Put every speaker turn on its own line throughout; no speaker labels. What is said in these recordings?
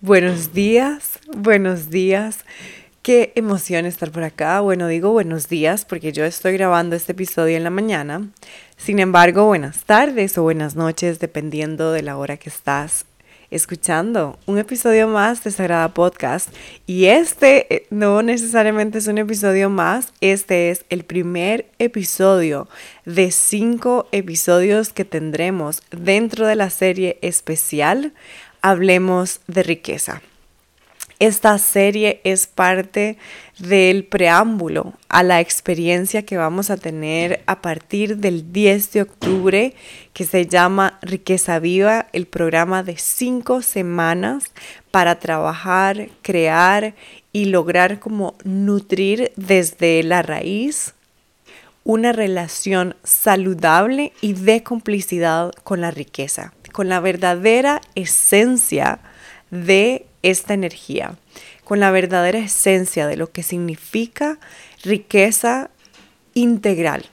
Buenos días, buenos días. Qué emoción estar por acá. Bueno, digo buenos días porque yo estoy grabando este episodio en la mañana. Sin embargo, buenas tardes o buenas noches dependiendo de la hora que estás escuchando un episodio más de Sagrada Podcast. Y este eh, no necesariamente es un episodio más, este es el primer episodio de cinco episodios que tendremos dentro de la serie especial hablemos de riqueza. Esta serie es parte del preámbulo a la experiencia que vamos a tener a partir del 10 de octubre que se llama Riqueza Viva, el programa de cinco semanas para trabajar, crear y lograr como nutrir desde la raíz una relación saludable y de complicidad con la riqueza con la verdadera esencia de esta energía, con la verdadera esencia de lo que significa riqueza integral.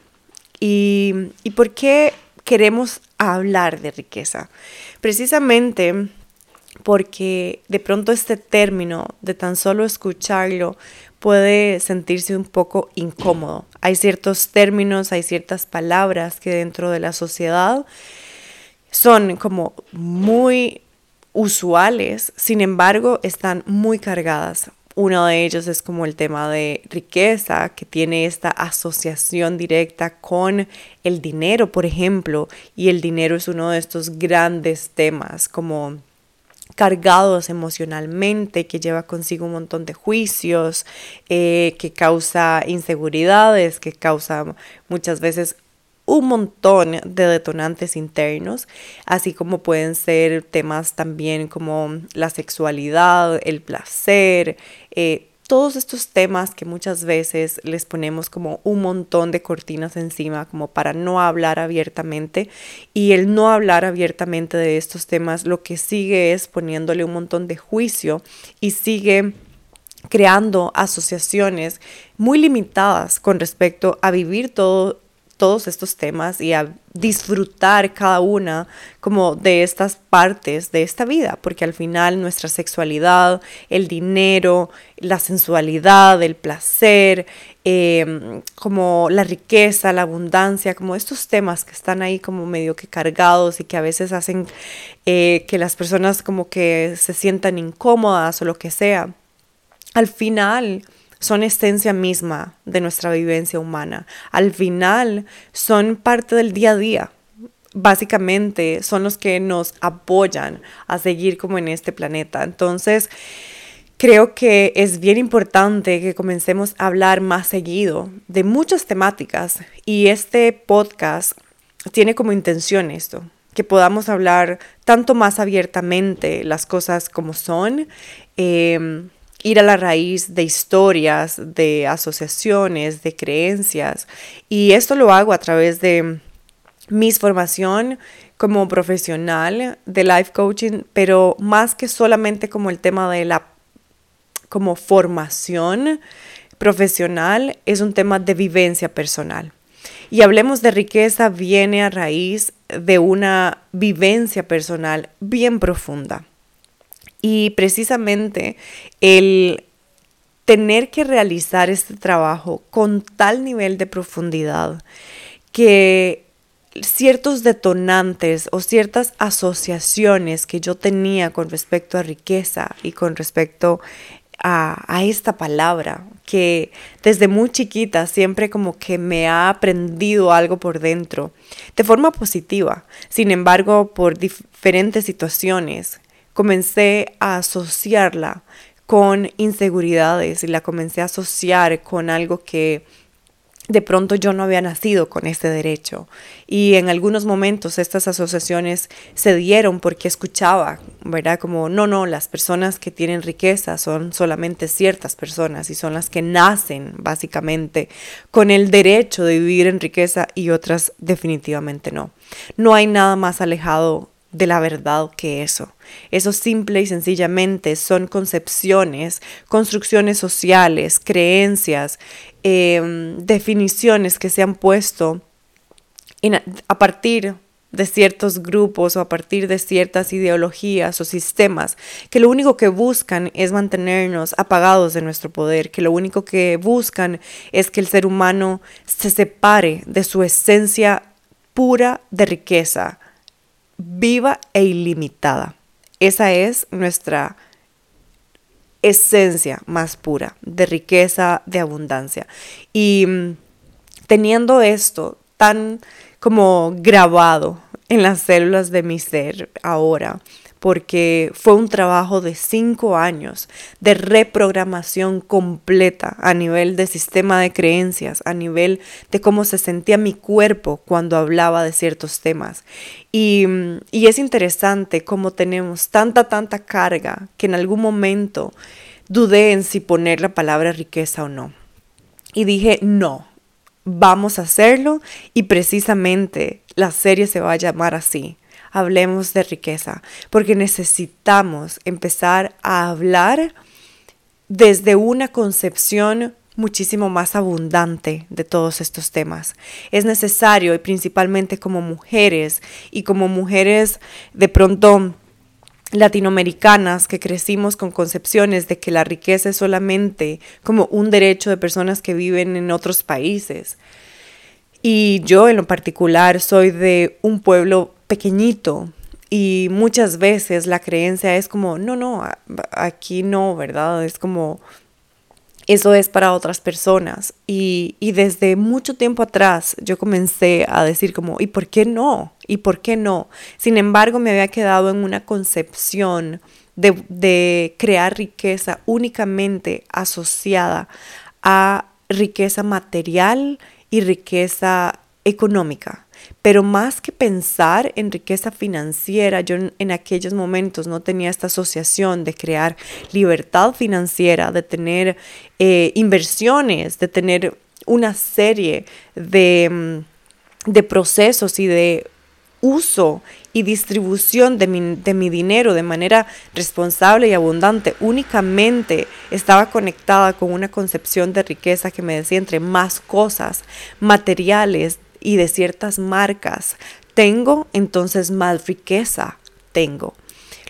¿Y, y por qué queremos hablar de riqueza? Precisamente porque de pronto este término, de tan solo escucharlo, puede sentirse un poco incómodo. Hay ciertos términos, hay ciertas palabras que dentro de la sociedad son como muy usuales, sin embargo, están muy cargadas. Uno de ellos es como el tema de riqueza, que tiene esta asociación directa con el dinero, por ejemplo, y el dinero es uno de estos grandes temas como cargados emocionalmente, que lleva consigo un montón de juicios, eh, que causa inseguridades, que causa muchas veces un montón de detonantes internos, así como pueden ser temas también como la sexualidad, el placer, eh, todos estos temas que muchas veces les ponemos como un montón de cortinas encima como para no hablar abiertamente. Y el no hablar abiertamente de estos temas lo que sigue es poniéndole un montón de juicio y sigue creando asociaciones muy limitadas con respecto a vivir todo todos estos temas y a disfrutar cada una como de estas partes de esta vida, porque al final nuestra sexualidad, el dinero, la sensualidad, el placer, em, como la riqueza, la abundancia, como estos temas que están ahí como medio que cargados y que a veces hacen eh, que las personas como que se sientan incómodas o lo que sea. Al final, son esencia misma de nuestra vivencia humana. Al final son parte del día a día. Básicamente son los que nos apoyan a seguir como en este planeta. Entonces, creo que es bien importante que comencemos a hablar más seguido de muchas temáticas y este podcast tiene como intención esto, que podamos hablar tanto más abiertamente las cosas como son. Eh, ir a la raíz de historias, de asociaciones, de creencias. Y esto lo hago a través de mi formación como profesional de life coaching, pero más que solamente como el tema de la como formación profesional, es un tema de vivencia personal. Y hablemos de riqueza viene a raíz de una vivencia personal bien profunda. Y precisamente el tener que realizar este trabajo con tal nivel de profundidad que ciertos detonantes o ciertas asociaciones que yo tenía con respecto a riqueza y con respecto a, a, esta palabra que desde muy chiquita siempre como que me ha aprendido algo por dentro de forma positiva. Sin embargo, por diferentes situaciones comencé a asociarla con inseguridades y la comencé a asociar con algo que de pronto yo no había nacido con este derecho. Y en algunos momentos estas asociaciones se dieron porque escuchaba, ¿verdad? Como, no, no, las personas que tienen riqueza son solamente ciertas personas y son las que nacen básicamente con el derecho de vivir en riqueza y otras definitivamente no. No hay nada más alejado de la verdad que eso. Eso simple y sencillamente son concepciones, construcciones sociales, creencias, em, definiciones que se han puesto a partir de ciertos grupos o a partir de ciertas ideologías o sistemas que lo único que buscan es mantenernos apagados de nuestro poder, que lo único que buscan es que el ser humano se separe de su esencia pura de riqueza, viva e ilimitada. Esa es nuestra esencia más pura de riqueza, de abundancia. Y mm, teniendo esto tan como grabado en las células de mi ser ahora, porque fue un trabajo de cinco años de reprogramación completa a nivel de sistema de creencias, a nivel de cómo se sentía mi cuerpo cuando hablaba de ciertos temas. Y, es interesante cómo tenemos tanta, tanta carga que en algún momento dudé en si poner la palabra riqueza o no. Y dije, no, vamos a hacerlo y precisamente la serie se va a llamar así. Hablemos de riqueza, porque necesitamos empezar a hablar desde una concepción muchísimo más abundante de todos estos temas. Es necesario, y principalmente como mujeres, y como mujeres de pronto latinoamericanas que crecimos con concepciones de que la riqueza es solamente como un derecho de personas que viven en otros países. Y yo en lo particular soy de un pueblo pequeñito y muchas veces la creencia es como, no, no, aquí no, ¿verdad? Es como eso es para otras personas. Y, desde mucho tiempo atrás yo comencé a decir como, ¿y por qué no? ¿Y por qué no? Sin embargo, me había quedado en una concepción de, de crear riqueza únicamente asociada a riqueza material y riqueza económica. Pero más que pensar en riqueza financiera, yo en, aquellos momentos no tenía esta asociación de crear libertad financiera, de tener eh, inversiones, de tener una serie de, mm, de procesos y de uso y distribución de mi, de mi, dinero de manera responsable y abundante. Únicamente estaba conectada con una concepción de riqueza que me decía entre más cosas materiales y de ciertas marcas tengo, entonces más riqueza tengo.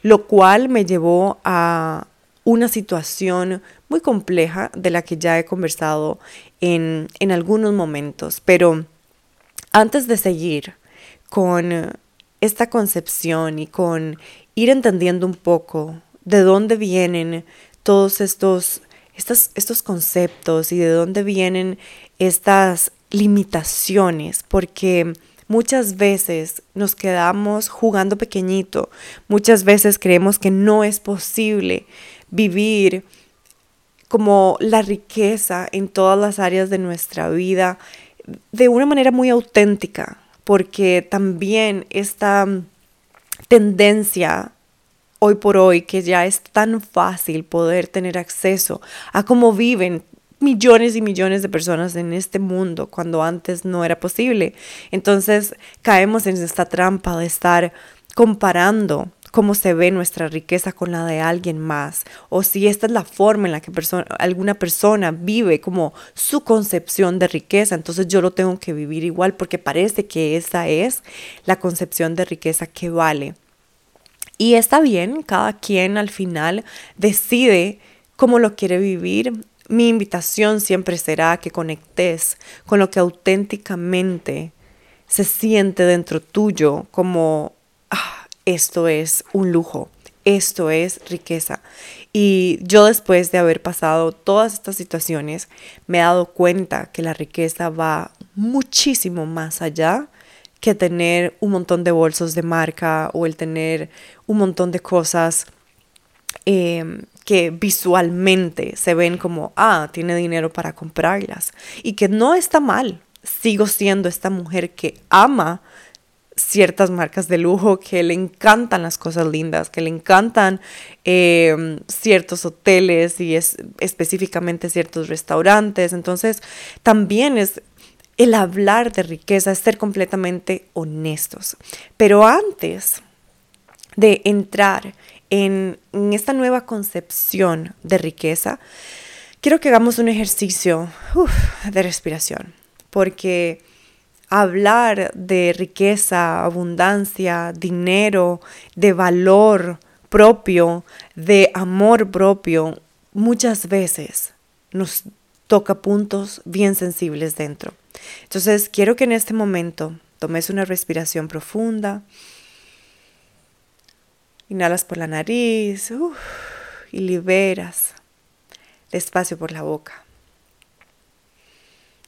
Lo cual me llevó a una situación muy compleja de la que ya he conversado en, en algunos momentos. Pero antes de seguir con esta concepción y con ir entendiendo un poco de dónde vienen todos estos, estos, estos conceptos y de dónde vienen estas limitaciones, porque muchas veces nos quedamos jugando pequeñito, muchas veces creemos que no es posible vivir como la riqueza en todas las áreas de nuestra vida de una manera muy auténtica, porque también esta tendencia hoy por hoy que ya es tan fácil poder tener acceso a cómo viven millones y millones de personas en este mundo cuando antes no era posible. Entonces caemos en esta trampa de estar comparando cómo se ve nuestra riqueza con la de alguien más, o si esta es la forma en la que alguna persona vive como su concepción de riqueza, entonces yo lo tengo que vivir igual porque parece que esa es la concepción de riqueza que vale. Y está bien, cada quien al final decide cómo lo quiere vivir mi invitación siempre será que conectes con lo que auténticamente se siente dentro tuyo como ah, esto es un lujo, esto es riqueza. Y yo después de haber pasado todas estas situaciones me he dado cuenta que la riqueza va muchísimo más allá que tener un montón de bolsos de marca o el tener un montón de cosas Em, que visualmente se ven como, ah, tiene dinero para comprarlas. Y que no está mal. Sigo siendo esta mujer que ama ciertas marcas de lujo, que le encantan las cosas lindas, que le encantan em, ciertos hoteles y es, específicamente ciertos restaurantes. Entonces, también es el hablar de riqueza, es ser completamente honestos. Pero antes de entrar en, esta nueva concepción de riqueza, quiero que hagamos un ejercicio de respiración, porque hablar de riqueza, abundancia, dinero, de valor propio, de amor propio, muchas veces nos toca puntos bien sensibles dentro. Entonces, quiero que en este momento tomes una respiración profunda. Inhalas por la nariz y liberas despacio por la boca.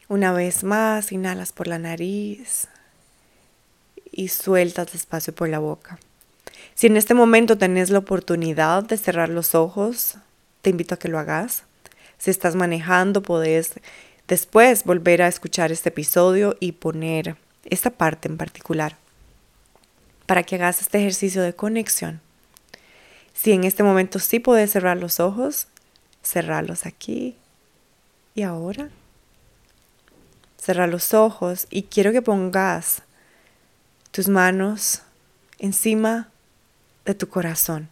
Una vez más, inhalas por la nariz y sueltas despacio por la boca. Si en este momento tenés la oportunidad de cerrar los ojos, te invito a que lo hagas. Si estás manejando, podés después volver a escuchar este episodio y poner esta parte en particular para que hagas este ejercicio de conexión. Si en este momento sí puedes cerrar los ojos, cerrarlos aquí y ahora. Cerra los ojos y quiero que pongas tus manos encima de tu corazón.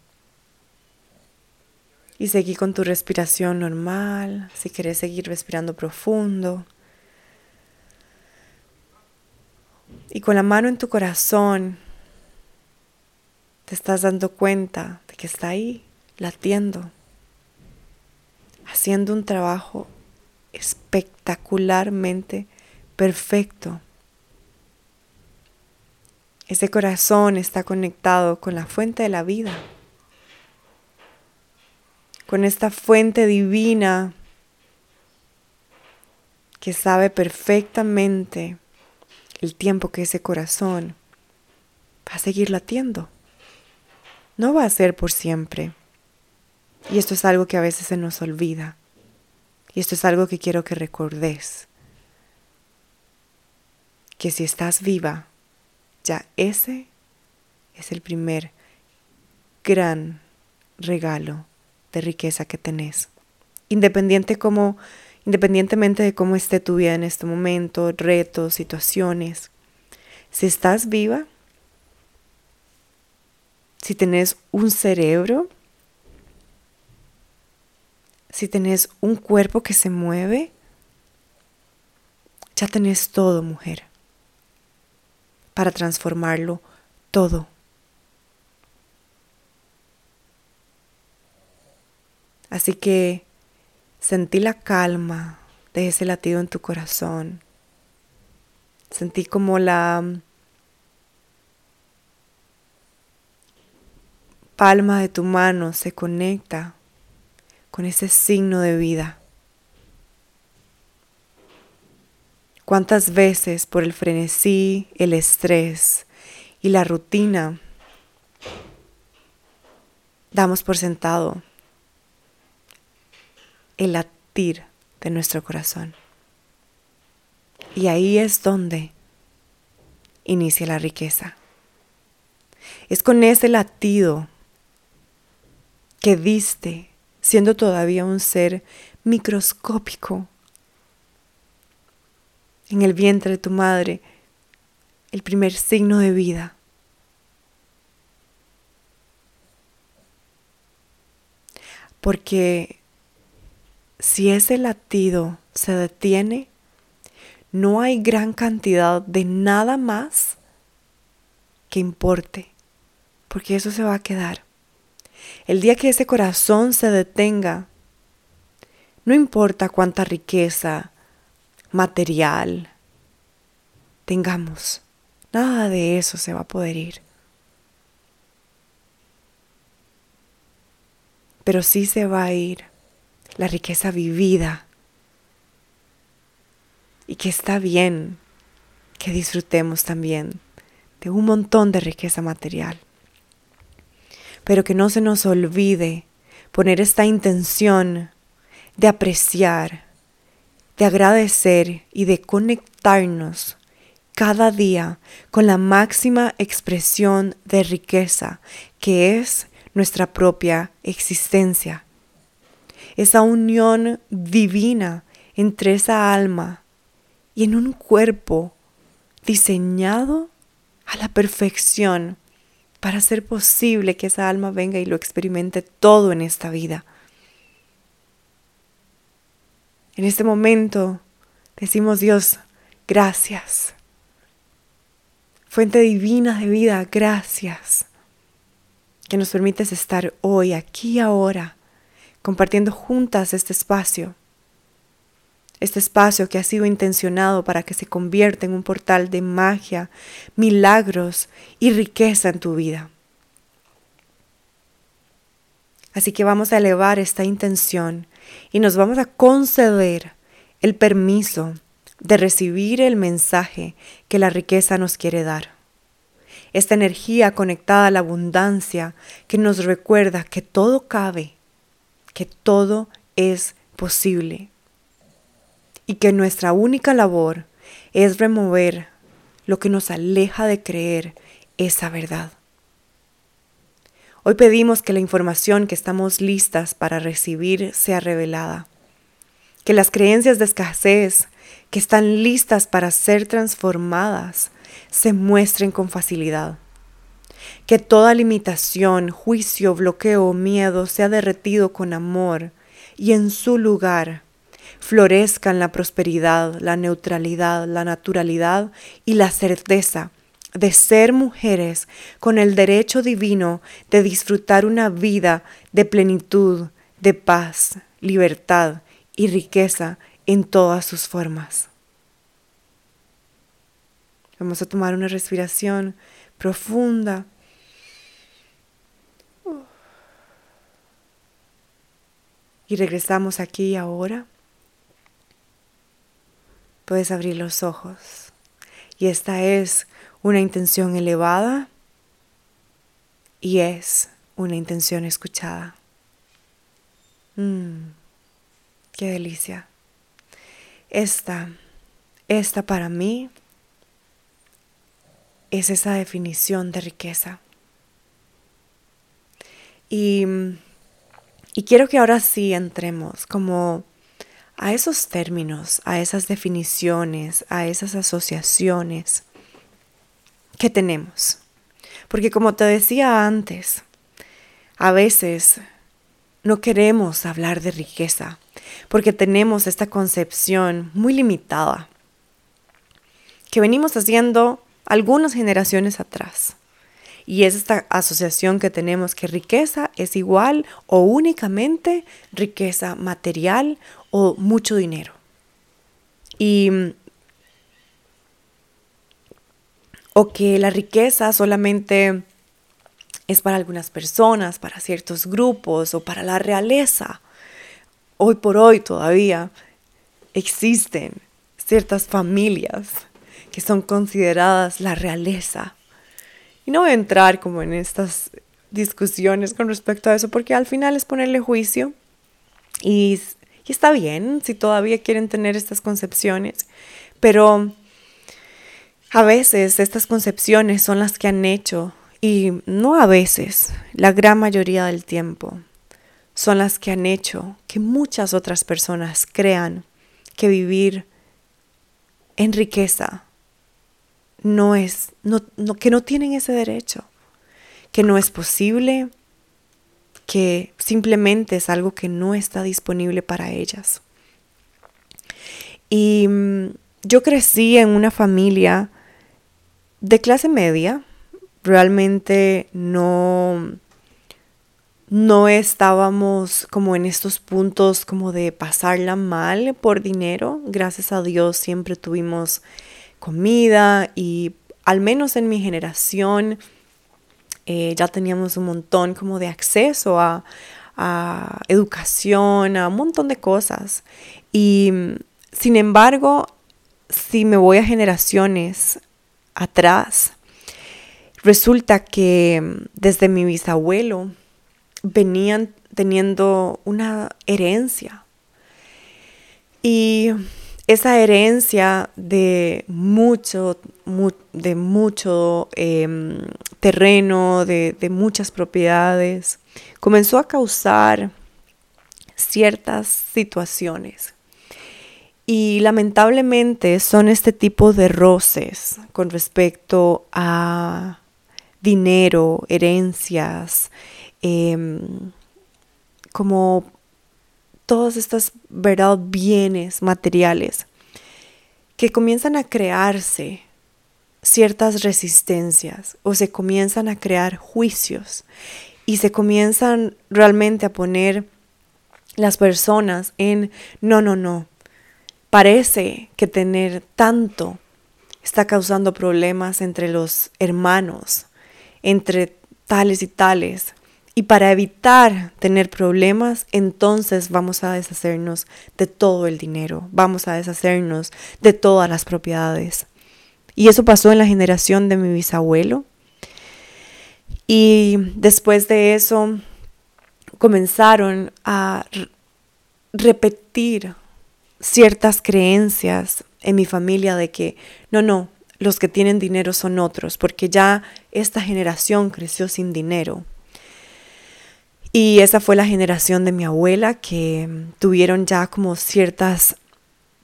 Y seguí con tu respiración normal, si quieres seguir respirando profundo. Y con la mano en tu corazón, te estás dando cuenta que está ahí, latiendo, haciendo un trabajo espectacularmente perfecto. Ese corazón está conectado con la fuente de la vida, con esta fuente divina que sabe perfectamente el tiempo que ese corazón va a seguir latiendo. No va a ser por siempre. Y esto es algo que a veces se nos olvida. Y esto es algo que quiero que recordes que si estás viva, ya ese es el primer gran regalo de riqueza que tenés. Independiente como, independientemente de cómo esté tu vida en este momento, retos, situaciones, si estás viva, si tenés un cerebro, si tenés un cuerpo que se mueve, ya tenés todo, mujer para transformarlo todo. Así que sentí la calma de ese latido en tu corazón. Sentí como la palma de tu mano se conecta con ese signo de vida. ¿Cuántas veces por el frenesí, el estrés y la rutina damos por sentado el latir de nuestro corazón? Y ahí es donde inicia la riqueza. Es con ese latido que diste, siendo todavía un ser microscópico, en el vientre de tu madre el primer signo de vida. Porque si ese latido se detiene, no hay gran cantidad de nada más que importe, porque eso se va a quedar. El día que ese corazón se detenga, no importa cuánta riqueza, material tengamos. Nada de eso se va a poder ir. Pero sí se va a ir la riqueza vivida. Y que está bien que disfrutemos también de un montón de riqueza material. Pero que no se nos olvide poner esta intención de apreciar de agradecer y de conectarnos cada día con la máxima expresión de riqueza que es nuestra propia existencia. Esa unión divina entre esa alma y en un cuerpo diseñado a la perfección para hacer posible que esa alma venga y lo experimente todo en esta vida. En este momento decimos Dios, gracias. Fuente divina de vida, gracias. Que nos permites estar hoy, aquí, ahora, compartiendo juntas este espacio. Este espacio que ha sido intencionado para que se convierta en un portal de magia, milagros y riqueza en tu vida. Así que vamos a elevar esta intención y nos vamos a conceder el permiso de recibir el mensaje que la riqueza nos quiere dar. Esta energía conectada a la abundancia que nos recuerda que todo cabe, que todo es posible y que nuestra única labor es remover lo que nos aleja de creer esa verdad. Hoy pedimos que la información que estamos listas para recibir sea revelada, que las creencias de escasez que están listas para ser transformadas se muestren con facilidad, que toda limitación, juicio, bloqueo o miedo sea derretido con amor y en su lugar florezcan la prosperidad, la neutralidad, la naturalidad y la certeza de ser mujeres con el derecho divino de disfrutar una vida de plenitud, de paz, libertad y riqueza en todas sus formas. Vamos a tomar una respiración profunda. Y regresamos aquí ahora. Puedes abrir los ojos. Y esta es una intención elevada y es una intención escuchada. Mmm, qué delicia. Esta, esta para mí es esa definición de riqueza. Y, y quiero que ahora sí entremos como a esos términos, a esas definiciones, a esas asociaciones que tenemos. Porque como te decía antes, a veces no queremos hablar de riqueza porque tenemos esta concepción muy limitada que venimos haciendo algunas generaciones atrás. Y es esta asociación que tenemos que riqueza es igual o únicamente riqueza material o mucho dinero. Y o que la riqueza solamente es para algunas personas, para ciertos grupos o para la realeza. Hoy por hoy todavía existen ciertas familias que son consideradas la realeza. Y no voy a entrar como en estas discusiones con respecto a eso, porque al final es ponerle juicio y, y está bien si todavía quieren tener estas concepciones, pero a veces estas concepciones son las que han hecho, y no a veces, la gran mayoría del tiempo, son las que han hecho que muchas otras personas crean que vivir en riqueza no es, no, que no tienen ese derecho, que no es posible, que simplemente es algo que no está disponible para ellas. Y mm, yo crecí en una familia de clase media, realmente no, no estábamos como en estos puntos como de pasarla mal por dinero. Gracias a Dios siempre tuvimos comida y al menos en mi generación eh, ya teníamos un montón como de acceso a, a educación, a un montón de cosas. Y sin embargo, si me voy a generaciones atrás, resulta que mm, desde mi bisabuelo venían teniendo una herencia. Y esa herencia de mucho, de mucho em, terreno, de, de muchas propiedades, comenzó a causar ciertas situaciones y lamentablemente son este tipo de roces con respecto a dinero, herencias, em, como todas estas ¿verdad? bienes materiales que comienzan a crearse ciertas resistencias o se comienzan a crear juicios y se comienzan realmente a poner las personas en no, no, no. Parece que tener tanto está causando problemas entre los hermanos, entre tales y tales. Y para evitar tener problemas, entonces vamos a deshacernos de todo el dinero, vamos a deshacernos de todas las propiedades. Y eso pasó en la generación de mi bisabuelo. Y después de eso comenzaron a repetir ciertas creencias en mi familia de que no, no, los que tienen dinero son otros, porque ya esta generación creció sin dinero. Y esa fue la generación de mi abuela que tuvieron ya como ciertas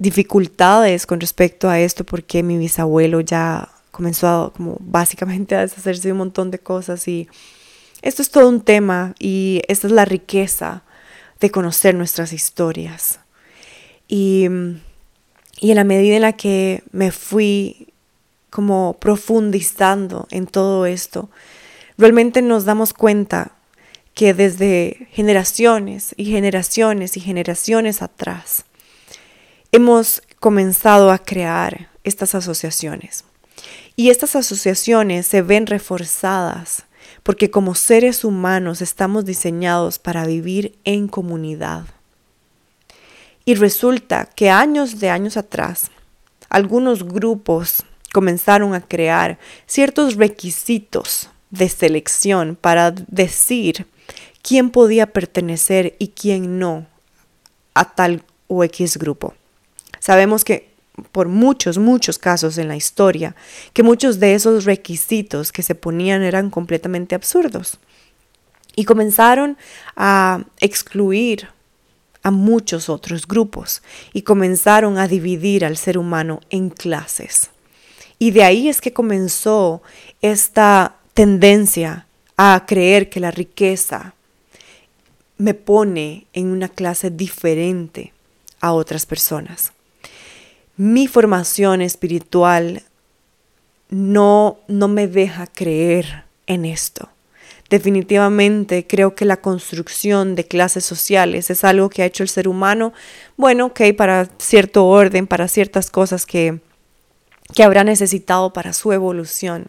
dificultades con respecto a esto porque mi bisabuelo ya comenzó a, como básicamente a deshacerse de un montón de cosas y esto es todo un tema y esta es la riqueza de conocer nuestras historias. Y, y en la medida en la que me fui como profundizando en todo esto, realmente nos damos cuenta que desde generaciones y generaciones y generaciones atrás hemos comenzado a crear estas asociaciones. Y estas asociaciones se ven reforzadas porque como seres humanos estamos diseñados para vivir en comunidad. Y resulta que años de años atrás, algunos grupos comenzaron a crear ciertos requisitos de selección para decir quién podía pertenecer y quién no a tal o X grupo. Sabemos que por muchos, muchos casos en la historia, que muchos de esos requisitos que se ponían eran completamente absurdos. Y comenzaron a excluir a muchos otros grupos y comenzaron a dividir al ser humano en clases. Y de ahí es que comenzó esta tendencia a creer que la riqueza me pone en una clase diferente a otras personas. Mi formación espiritual no, no me deja creer en esto. Definitivamente creo que la construcción de clases sociales es algo que ha hecho el ser humano, bueno, ok, para cierto orden, para ciertas cosas que, que habrá necesitado para su evolución.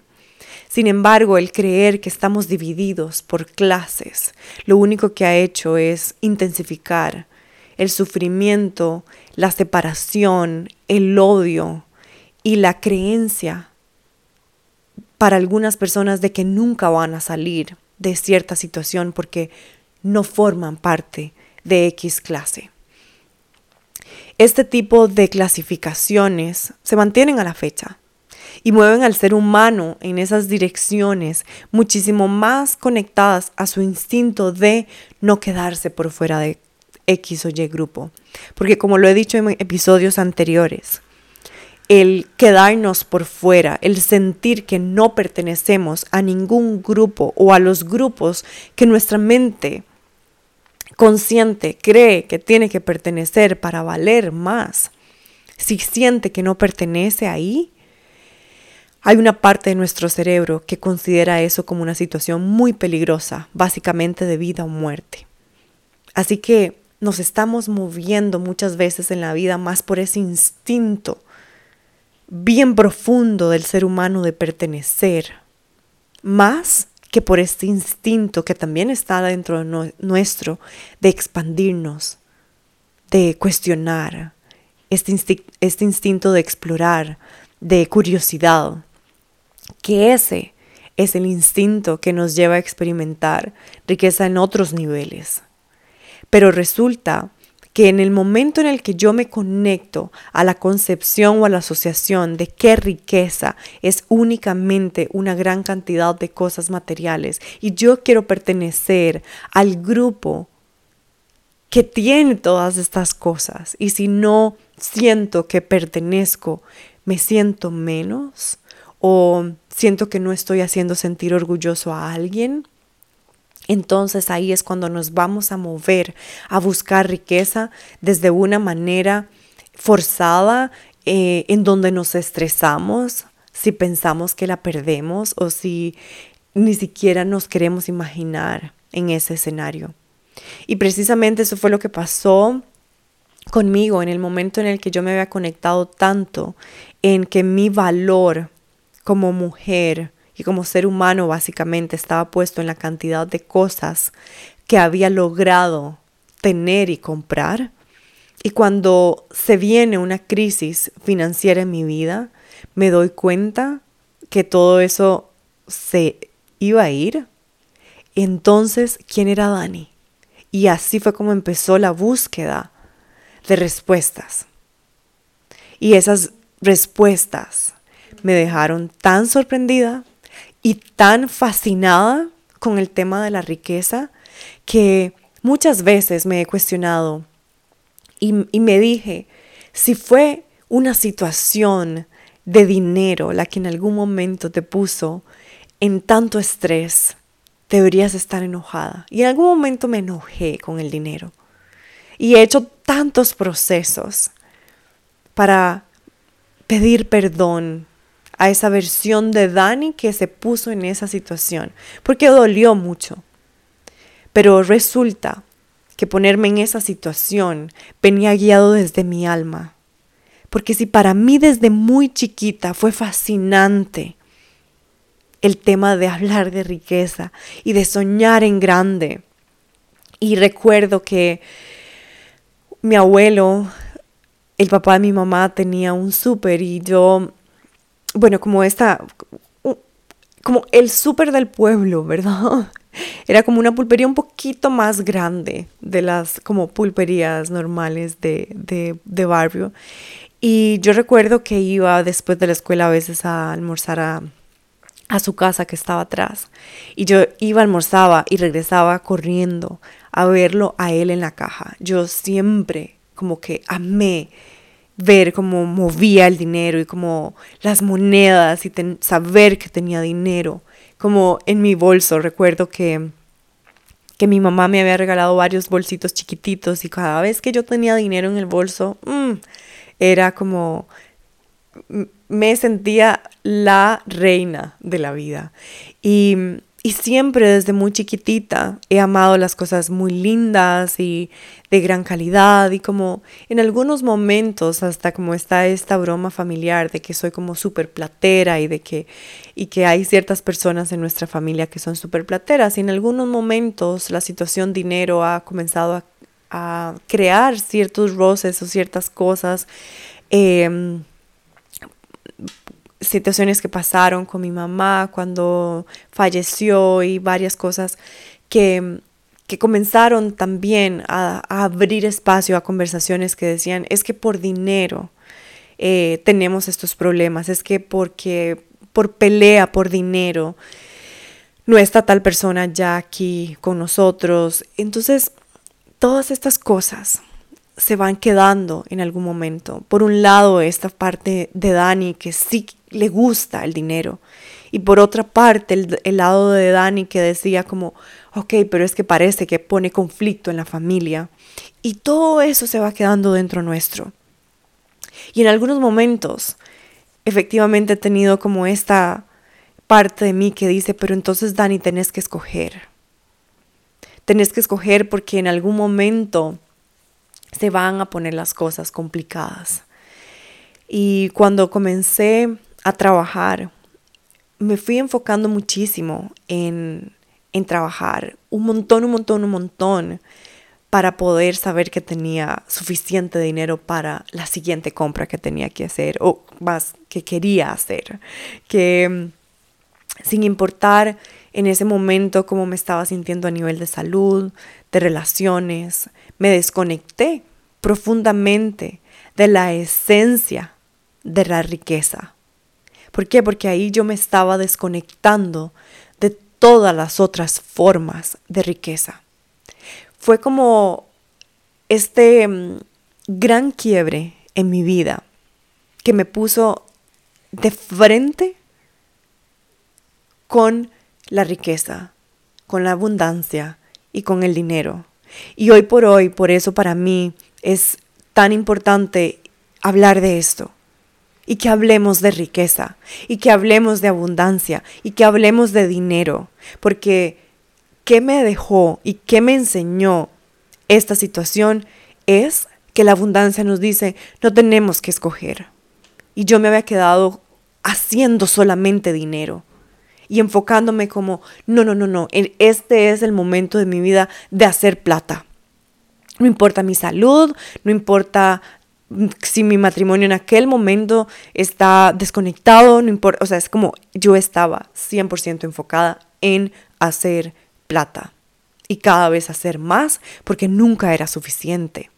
Sin embargo, el creer que estamos divididos por clases, lo único que ha hecho es intensificar el sufrimiento, la separación, el odio y la creencia para algunas personas de que nunca van a salir de cierta situación porque no forman parte de X clase. Este tipo de clasificaciones se mantienen a la fecha y mueven al ser humano en esas direcciones muchísimo más conectadas a su instinto de no quedarse por fuera de X o Y grupo. Porque como lo he dicho en episodios anteriores, el quedarnos por fuera, el sentir que no pertenecemos a ningún grupo o a los grupos que nuestra mente consciente cree que tiene que pertenecer para valer más, si siente que no pertenece ahí, hay una parte de nuestro cerebro que considera eso como una situación muy peligrosa, básicamente de vida o muerte. Así que nos estamos moviendo muchas veces en la vida más por ese instinto bien profundo del ser humano de pertenecer, más que por este instinto que también está dentro de nuestro de expandirnos, de cuestionar, este, este instinto de explorar, de curiosidad, que ese es el instinto que nos lleva a experimentar riqueza en otros niveles. Pero resulta que en el momento en el que yo me conecto a la concepción o a la asociación de qué riqueza es únicamente una gran cantidad de cosas materiales y yo quiero pertenecer al grupo que tiene todas estas cosas y si no siento que pertenezco, me siento menos o siento que no estoy haciendo sentir orgulloso a alguien, entonces ahí es cuando nos vamos a mover a buscar riqueza desde una manera forzada, eh, en donde nos estresamos, si pensamos que la perdemos o si ni siquiera nos queremos imaginar en ese escenario. Y precisamente eso fue lo que pasó conmigo en el momento en el que yo me había conectado tanto en que mi valor como mujer y como ser humano básicamente estaba puesto en la cantidad de cosas que había logrado tener y comprar. Y cuando se viene una crisis financiera en mi vida, me doy cuenta que todo eso se iba a ir. Entonces, ¿quién era Dani? Y así fue como empezó la búsqueda de respuestas. Y esas respuestas me dejaron tan sorprendida y tan fascinada con el tema de la riqueza que muchas veces me he cuestionado y, me dije, si fue una situación de dinero la que en algún momento te puso en tanto estrés, deberías estar enojada. Y en algún momento me enojé con el dinero. Y he hecho tantos procesos para pedir perdón a esa versión de Dani que se puso en esa situación, porque dolió mucho. Pero resulta que ponerme en esa situación venía guiado desde mi alma. Porque si para mí desde muy chiquita fue fascinante el tema de hablar de riqueza y de soñar en grande, y recuerdo que mi abuelo, el papá de mi mamá, tenía un súper y yo, bueno, como esta, como el súper del pueblo, ¿verdad? Era como una pulpería un poquito más grande de las como pulperías normales de, de, de barrio. Y yo recuerdo que iba después de la escuela a veces a almorzar a, a su casa que estaba atrás. Y yo iba, almorzaba y regresaba corriendo a verlo a él en la caja. Yo siempre como que amé ver cómo movía el dinero y como las monedas y saber que tenía dinero como en mi bolso. Recuerdo que, que mi mamá me había regalado varios bolsitos chiquititos y cada vez que yo tenía dinero en el bolso, mm, era como me sentía la reina de la vida. Y y siempre desde muy chiquitita he amado las cosas muy lindas y de gran calidad y como en algunos momentos hasta como está esta broma familiar de que soy como súper platera y de que, y que hay ciertas personas en nuestra familia que son súper plateras y en algunos momentos la situación dinero ha comenzado a, crear ciertos roces o ciertas cosas. Eh, situaciones que pasaron con mi mamá cuando falleció y varias cosas que, que comenzaron también a, abrir espacio a conversaciones que decían, es que por dinero eh, tenemos estos problemas, es que porque por pelea, por dinero, no está tal persona ya aquí con nosotros. Entonces, todas estas cosas se van quedando en algún momento. Por un lado, esta parte de Dani que sí le gusta el dinero. Y por otra parte, el, lado de Dani que decía como, ok, pero es que parece que pone conflicto en la familia. Y todo eso se va quedando dentro nuestro. Y en algunos momentos, efectivamente he tenido como esta parte de mí que dice, pero entonces Dani, tenés que escoger. Tenés que escoger porque en algún momento se van a poner las cosas complicadas. Y cuando comencé a trabajar, me fui enfocando muchísimo en, en trabajar un montón, un montón, un montón para poder saber que tenía suficiente dinero para la siguiente compra que tenía que hacer o más que quería hacer. Que mm, sin importar en ese momento cómo me estaba sintiendo a nivel de salud, de relaciones, me desconecté profundamente de la esencia de la riqueza. ¿Por qué? Porque ahí yo me estaba desconectando de todas las otras formas de riqueza. Fue como este mm, gran quiebre en mi vida que me puso de frente con la riqueza, con la abundancia y con el dinero. Y hoy por hoy, por eso para mí es tan importante hablar de esto, y que hablemos de riqueza y que hablemos de abundancia y que hablemos de dinero, porque ¿qué me dejó y qué me enseñó esta situación? Es que la abundancia nos dice, no tenemos que escoger. Y yo me había quedado haciendo solamente dinero y enfocándome como, no, no, no, no, este es el momento de mi vida de hacer plata. No importa mi salud, no importa si mi matrimonio en aquel momento está desconectado, no importa, o sea, es como yo estaba 100% enfocada en hacer plata y cada vez hacer más porque nunca era suficiente.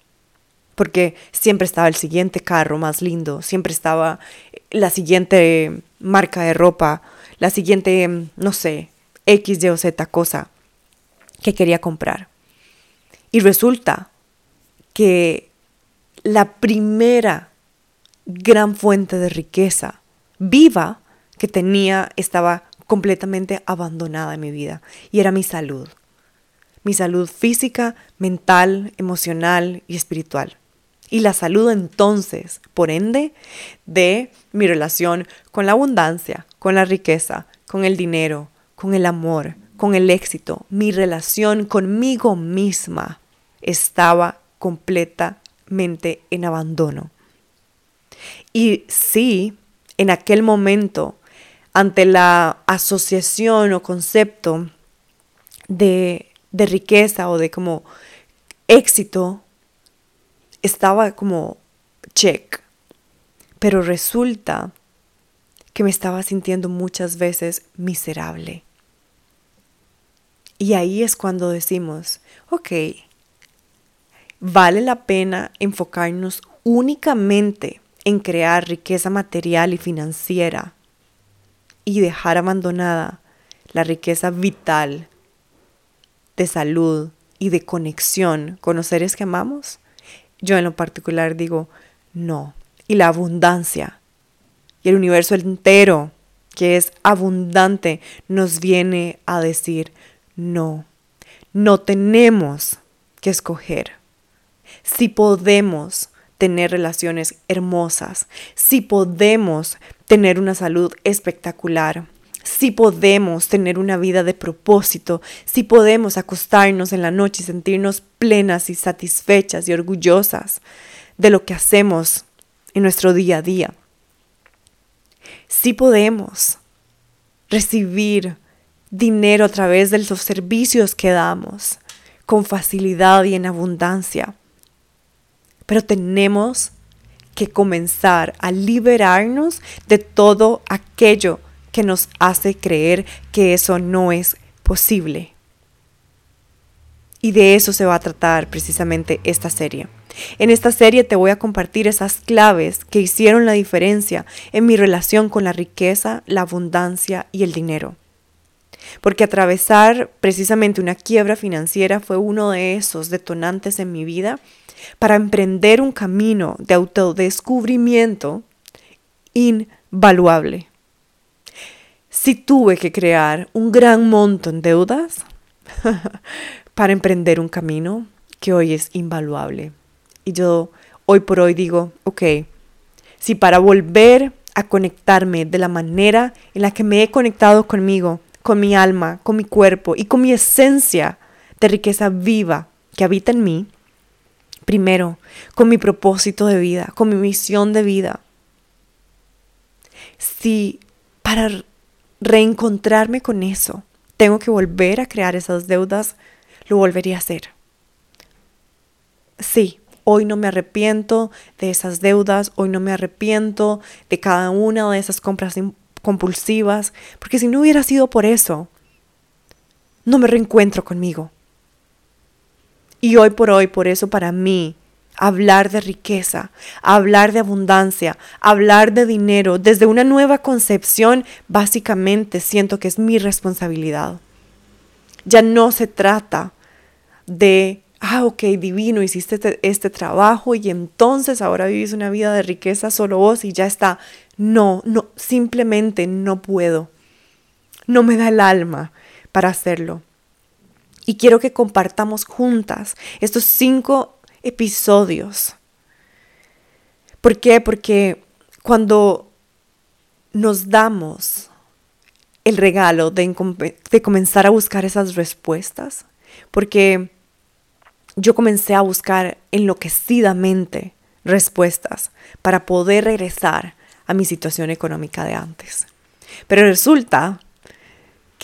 Porque siempre estaba el siguiente carro más lindo, siempre estaba la siguiente marca de ropa, la siguiente, no sé, X, Y o Z cosa que quería comprar. Y resulta que la primera gran fuente de riqueza viva que tenía estaba completamente abandonada en mi vida y era mi salud. Mi salud física, mental, emocional y espiritual. Y la salud entonces, por ende, de mi relación con la abundancia, con la riqueza, con el dinero, con el amor, con el éxito, mi relación conmigo misma estaba completamente en abandono. Y sí, en aquel momento, ante la asociación o concepto de, de riqueza o de como éxito, estaba como check. Pero resulta que me estaba sintiendo muchas veces miserable. Y ahí es cuando decimos, ok, vale la pena enfocarnos únicamente en crear riqueza material y financiera y dejar abandonada la riqueza vital de salud y de conexión con los seres que amamos? Yo en lo particular digo, no. Y la abundancia y el universo entero, que es abundante, nos viene a decir, no, no tenemos que escoger. Si podemos tener relaciones hermosas, si podemos tener una salud espectacular, si podemos tener una vida de propósito, si podemos acostarnos en la noche y sentirnos plenas y satisfechas y orgullosas de lo que hacemos en nuestro día a día sí podemos recibir dinero a través de los servicios que damos con facilidad y en abundancia. Pero tenemos que comenzar a liberarnos de todo aquello que nos hace creer que eso no es posible. Y de eso se va a tratar precisamente esta serie. En esta serie te voy a compartir esas claves que hicieron la diferencia en mi relación con la riqueza, la abundancia y el dinero. Porque atravesar precisamente una quiebra financiera fue uno de esos detonantes en mi vida para emprender un camino de autodescubrimiento invaluable. Si tuve que crear un gran monto en deudas para emprender un camino que hoy es invaluable. Y yo hoy por hoy digo, ok, si para volver a conectarme de la manera en la que me he conectado conmigo, con mi alma, con mi cuerpo y con mi esencia de riqueza viva que habita en mí, primero, con mi propósito de vida, con mi misión de vida, si para reencontrarme con eso tengo que volver a crear esas deudas, lo volvería a hacer. Sí, Hoy no me arrepiento de esas deudas, hoy no me arrepiento de cada una de esas compras compulsivas, porque si no hubiera sido por eso, no me reencuentro conmigo. Y hoy por hoy, por eso para mí, hablar de riqueza, hablar de abundancia, hablar de dinero desde una nueva concepción, básicamente siento que es mi responsabilidad. Ya no se trata de ah, ok, divino, hiciste este, este, trabajo y entonces ahora vivís una vida de riqueza solo vos y ya está. No, no, simplemente no puedo. No me da el alma para hacerlo. Y quiero que compartamos juntas estos cinco episodios. ¿Por qué? Porque cuando nos damos el regalo de, de, comenzar a buscar esas respuestas, porque yo comencé a buscar enloquecidamente respuestas para poder regresar a mi situación económica de antes. Pero resulta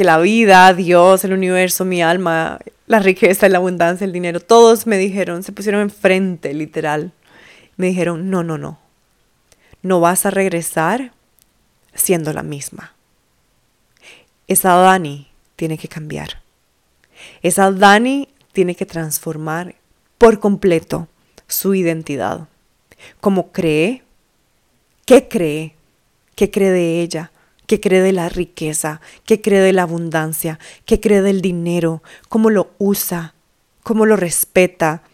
que la vida, Dios, el universo, mi alma, la riqueza, la abundancia, el dinero, todos me dijeron, se pusieron enfrente, literal. Me dijeron, no, no, no. No vas a regresar siendo la misma. Esa Dani tiene que cambiar. Esa Dani tiene que transformar por completo su identidad. Como cree, qué cree, qué cree de ella, qué cree de la riqueza, qué cree de la abundancia, qué cree del dinero, cómo lo usa, cómo lo respeta,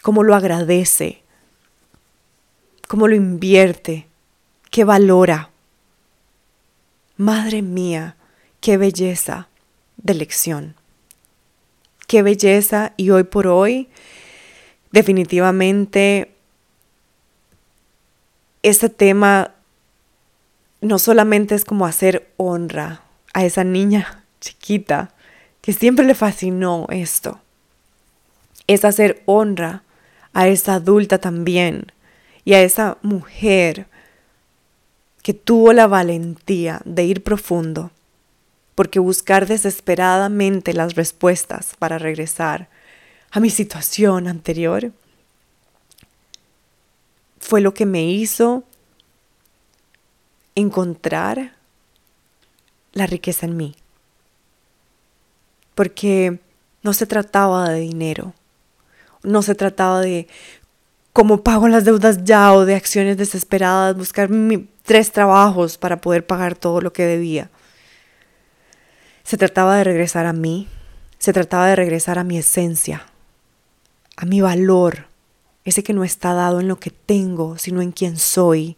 cómo lo agradece, cómo lo invierte, qué valora. Madre mía, qué belleza de lección. Qué belleza y hoy por hoy definitivamente este tema no solamente es como hacer honra a esa niña chiquita que siempre le fascinó esto, es hacer honra a esa adulta también y a esa mujer que tuvo la valentía de ir profundo porque buscar desesperadamente las respuestas para regresar a mi situación anterior fue lo que me hizo encontrar la riqueza en mí. Porque no se trataba de dinero, no se trataba de cómo pago las deudas ya o de acciones desesperadas, buscar tres trabajos para poder pagar todo lo que debía. Se trataba de regresar a mí, se trataba de regresar a mi esencia, a mi valor, ese que no está dado en lo que tengo, sino en quien soy,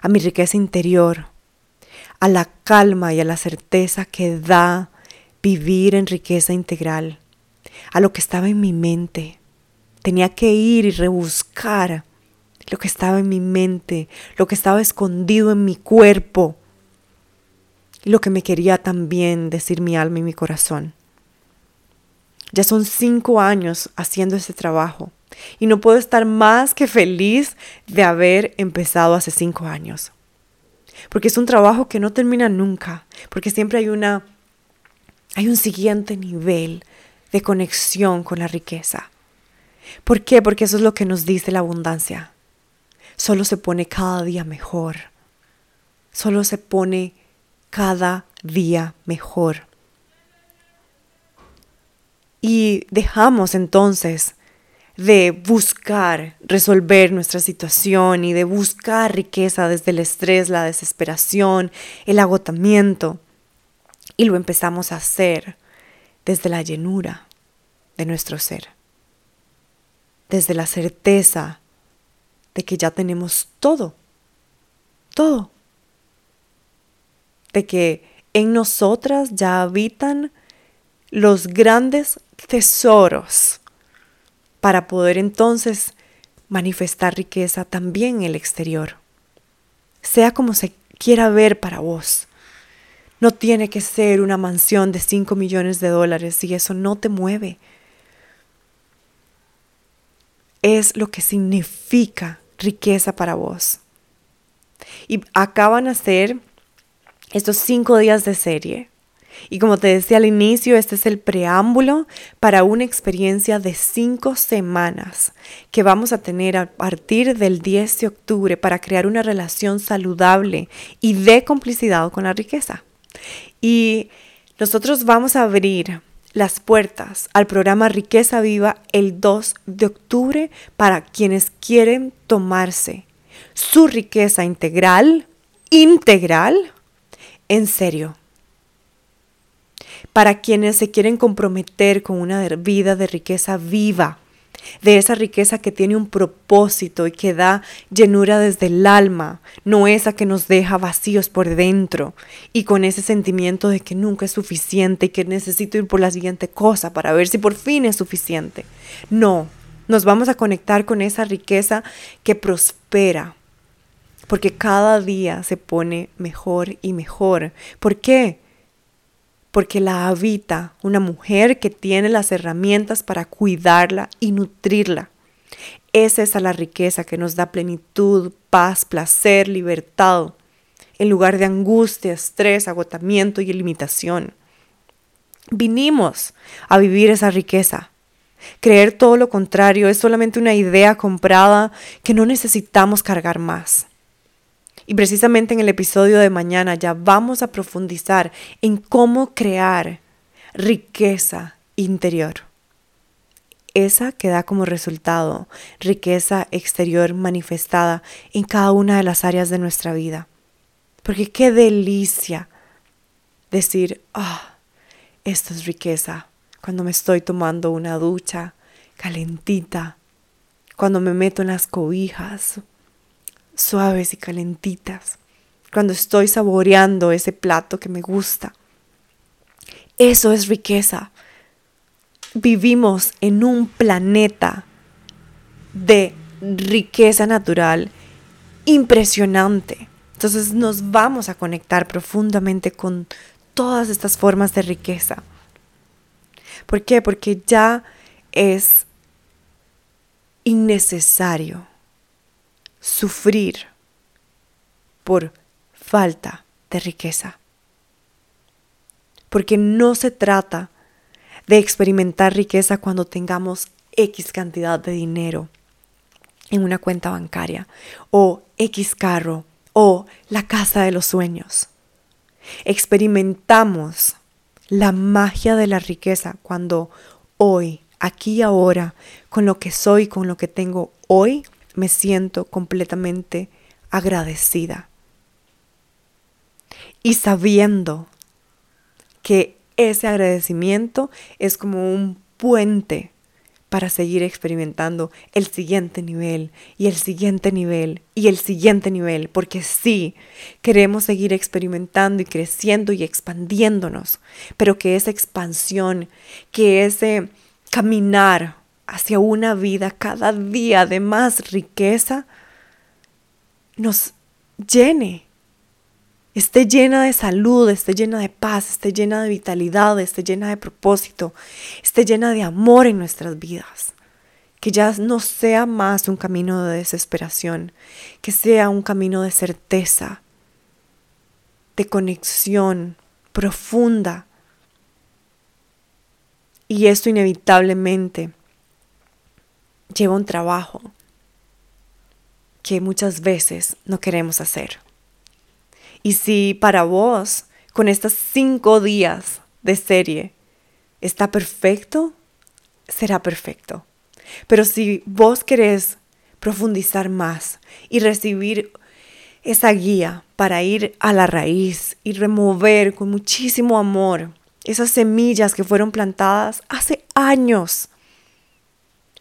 a mi riqueza interior, a la calma y a la certeza que da vivir en riqueza integral, a lo que estaba en mi mente. Tenía que ir y rebuscar lo que estaba en mi mente, lo que estaba escondido en mi cuerpo, y lo que me quería también decir mi alma y mi corazón. Ya son cinco años haciendo ese trabajo y no puedo estar más que feliz de haber empezado hace cinco años. Porque es un trabajo que no termina nunca, porque siempre hay una hay un siguiente nivel de conexión con la riqueza. ¿Por qué? Porque eso es lo que nos dice la abundancia. Solo se pone cada día mejor. Solo se pone cada día mejor. Y dejamos entonces de buscar resolver nuestra situación y de buscar riqueza desde el estrés, la desesperación, el agotamiento. Y lo empezamos a hacer desde la llenura de nuestro ser, desde la certeza de que ya tenemos todo, todo de que en nosotras ya habitan los grandes tesoros para poder entonces manifestar riqueza también en el exterior. Sea como se quiera ver para vos. No tiene que ser una mansión de 5 millones de dólares y eso no te mueve. Es lo que significa riqueza para vos. Y acaban a ser estos cinco días de serie. Y como te decía al inicio, este es el preámbulo para una experiencia de cinco semanas que vamos a tener a partir del 10 de octubre para crear una relación saludable y de complicidad con la riqueza. Y nosotros vamos a abrir las puertas al programa Riqueza Viva el 2 de octubre para quienes quieren tomarse su riqueza integral, integral, en serio. Para quienes se quieren comprometer con una vida de riqueza viva, de esa riqueza que tiene un propósito y que da llenura desde el alma, no esa que nos deja vacíos por dentro y con ese sentimiento de que nunca es suficiente y que necesito ir por la siguiente cosa para ver si por fin es suficiente. No, nos vamos a conectar con esa riqueza que prospera, porque cada día se pone mejor y mejor. ¿Por qué? Porque la habita una mujer que tiene las herramientas para cuidarla y nutrirla. Es esa la riqueza que nos da plenitud, paz, placer, libertad, en lugar de angustia, estrés, agotamiento y limitación. Vinimos a vivir esa riqueza. Creer todo lo contrario es solamente una idea comprada que no necesitamos cargar más. Y precisamente en el episodio de mañana ya vamos a profundizar en cómo crear riqueza interior. Esa que da como resultado riqueza exterior manifestada en cada una de las áreas de nuestra vida. Porque qué delicia decir, ah, esto es riqueza. Cuando me estoy tomando una ducha calentita, cuando me meto en las cobijas suaves y calentitas, cuando estoy saboreando ese plato que me gusta. Eso es riqueza. Vivimos en un planeta de riqueza natural impresionante. Entonces nos vamos a conectar profundamente con todas estas formas de riqueza. ¿Por qué? Porque ya es innecesario sufrir por falta de riqueza. Porque no se trata de experimentar riqueza cuando tengamos X cantidad de dinero en una cuenta bancaria o X carro o la casa de los sueños. Experimentamos la magia de la riqueza cuando hoy, aquí y ahora, con lo que soy, con lo que tengo hoy, me siento completamente agradecida. Y sabiendo que ese agradecimiento es como un puente para seguir experimentando el siguiente nivel y el siguiente nivel y el siguiente nivel, porque sí, queremos seguir experimentando y creciendo y expandiéndonos, pero que esa expansión, que ese caminar hacia una vida cada día de más riqueza, nos llene, esté llena de salud, esté llena de paz, esté llena de vitalidad, esté llena de propósito, esté llena de amor en nuestras vidas. Que ya no sea más un camino de desesperación, que sea un camino de certeza, de conexión profunda. Y esto inevitablemente lleva un trabajo que muchas veces no queremos hacer. Y si para vos, con estos cinco días de serie, está perfecto, será perfecto. Pero si vos querés profundizar más y recibir esa guía para ir a la raíz y remover con muchísimo amor esas semillas que fueron plantadas hace años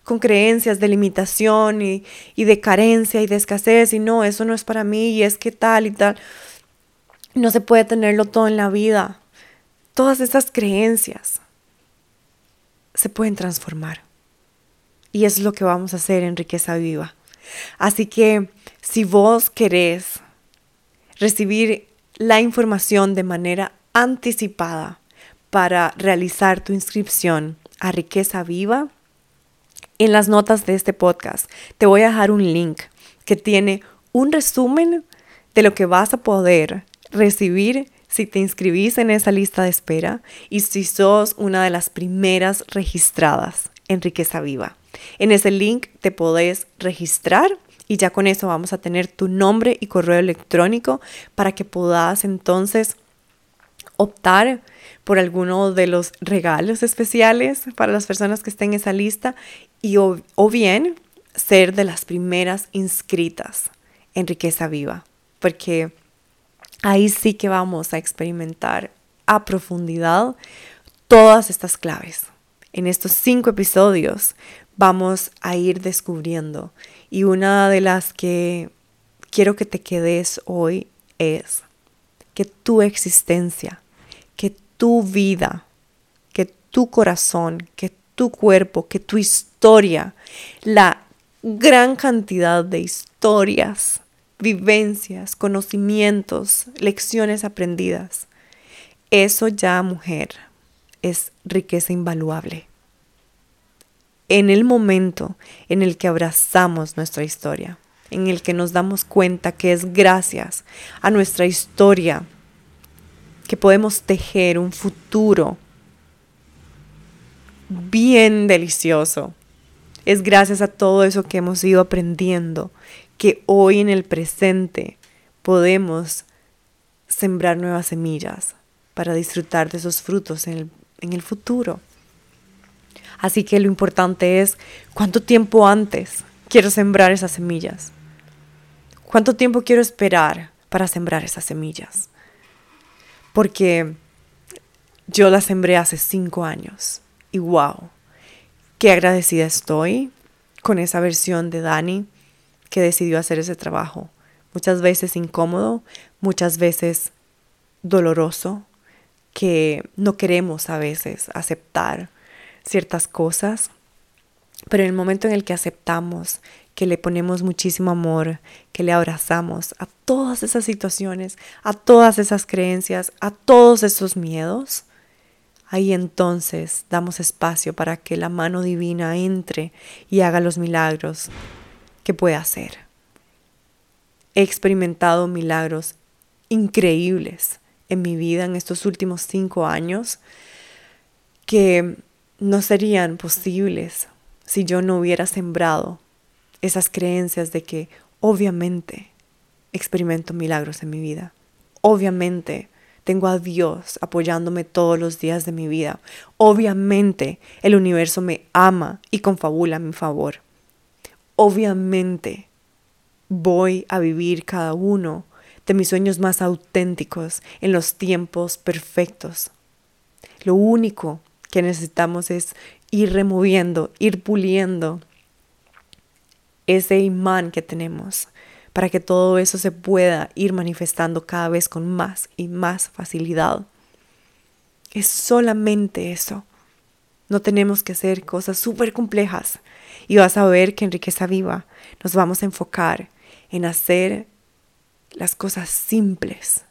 con creencias de limitación y, de carencia y de escasez y no, eso no es para mí y es que tal y tal. No se puede tenerlo todo en la vida. Todas estas creencias se pueden transformar. Y es lo que vamos a hacer en Riqueza Viva. Así que si vos querés recibir la información de manera anticipada para realizar tu inscripción a Riqueza Viva, en las notas de este podcast te voy a dejar un link que tiene un resumen de lo que vas a poder recibir si te inscribís en esa lista de espera y si sos una de las primeras registradas en Riqueza Viva. En ese link te podés registrar y ya con eso vamos a tener tu nombre y correo electrónico para que puedas entonces optar por alguno de los regalos especiales para las personas que estén en esa lista y o, bien ser de las primeras inscritas en Riqueza Viva, porque ahí sí que vamos a experimentar a profundidad todas estas claves. En estos cinco episodios vamos a ir descubriendo y una de las que quiero que te quedes hoy es que tu existencia, que tu vida, que tu corazón, que tu cuerpo, que tu historia, la gran cantidad de historias vivencias, conocimientos, lecciones aprendidas. Eso ya, mujer, es riqueza invaluable. En el momento en el que abrazamos nuestra historia, en el que nos damos cuenta que es gracias a nuestra historia que podemos tejer un futuro bien delicioso. Es gracias a todo eso que hemos ido aprendiendo que hoy en el presente podemos sembrar nuevas semillas para disfrutar de esos frutos en el, en el futuro. Así que lo importante es cuánto tiempo antes quiero sembrar esas semillas. ¿Cuánto tiempo quiero esperar para sembrar esas semillas? Porque yo las sembré hace cinco años y wow, qué agradecida estoy con esa versión de Dani que decidió hacer ese trabajo. Muchas veces incómodo, muchas veces doloroso, que no queremos a veces aceptar ciertas cosas, pero en el momento en el que aceptamos que le ponemos muchísimo amor, que le abrazamos a todas esas situaciones, a todas esas creencias, a todos esos miedos, ahí entonces damos espacio para que la mano divina entre y haga los milagros que puede hacer. He experimentado milagros increíbles en mi vida en estos últimos cinco años que no serían posibles si yo no hubiera sembrado esas creencias de que obviamente experimento milagros en mi vida. Obviamente tengo a Dios apoyándome todos los días de mi vida. Obviamente el universo me ama y confabula a mi favor. Obviamente voy a vivir cada uno de mis sueños más auténticos en los tiempos perfectos. Lo único que necesitamos es ir removiendo, ir puliendo ese imán que tenemos para que todo eso se pueda ir manifestando cada vez con más y más facilidad. Es solamente eso. No tenemos que hacer cosas súper complejas. Y vas a ver que en riqueza viva nos vamos a enfocar en hacer las cosas simples,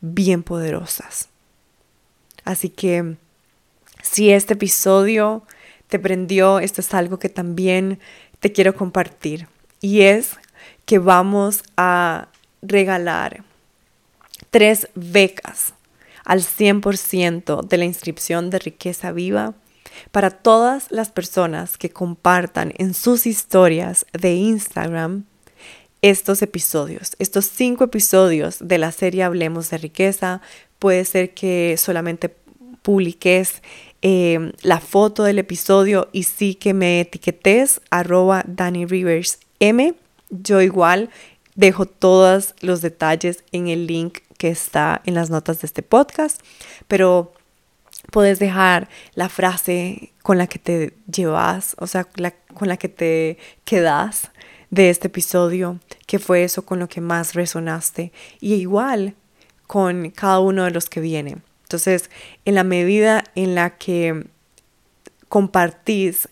bien poderosas. Así que si este episodio te prendió, esto es algo que también te quiero compartir. Y es que vamos a regalar tres becas al 100% de la inscripción de riqueza viva para todas las personas que compartan en sus historias de Instagram estos episodios, estos cinco episodios de la serie Hablemos de riqueza. Puede ser que solamente publiques eh, la foto del episodio y sí que me etiquetes arroba Danny Rivers M. Yo igual dejo todos los detalles en el link que está en las notas de este podcast, pero puedes dejar la frase con la que te llevas, o sea, con la que te quedas de este episodio, que fue eso con lo que más resonaste, y igual con cada uno de los que viene. Entonces, en la medida en la que compartís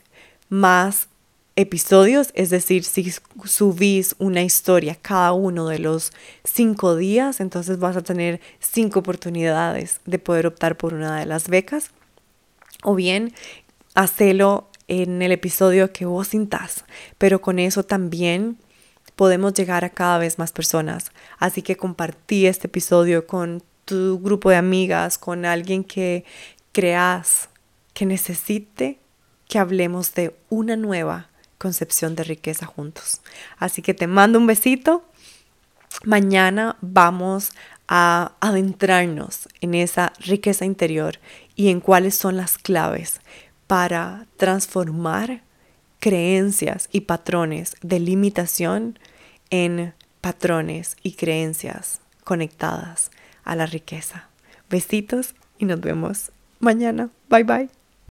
más episodios, es decir, si subís una historia cada uno de los cinco días, entonces vas a tener cinco oportunidades de poder optar por una de las becas. O bien, hacelo en el episodio que vos sintás, pero con eso también podemos llegar a cada vez más personas. Así que compartí este episodio con tu grupo de amigas, con alguien que creas que necesite que hablemos de una nueva concepción de riqueza juntos. Así que te mando un besito. Mañana vamos a adentrarnos en esa riqueza interior y en cuáles son las claves para transformar creencias y patrones de limitación en patrones y creencias conectadas a la riqueza. Besitos y nos vemos mañana. Bye bye.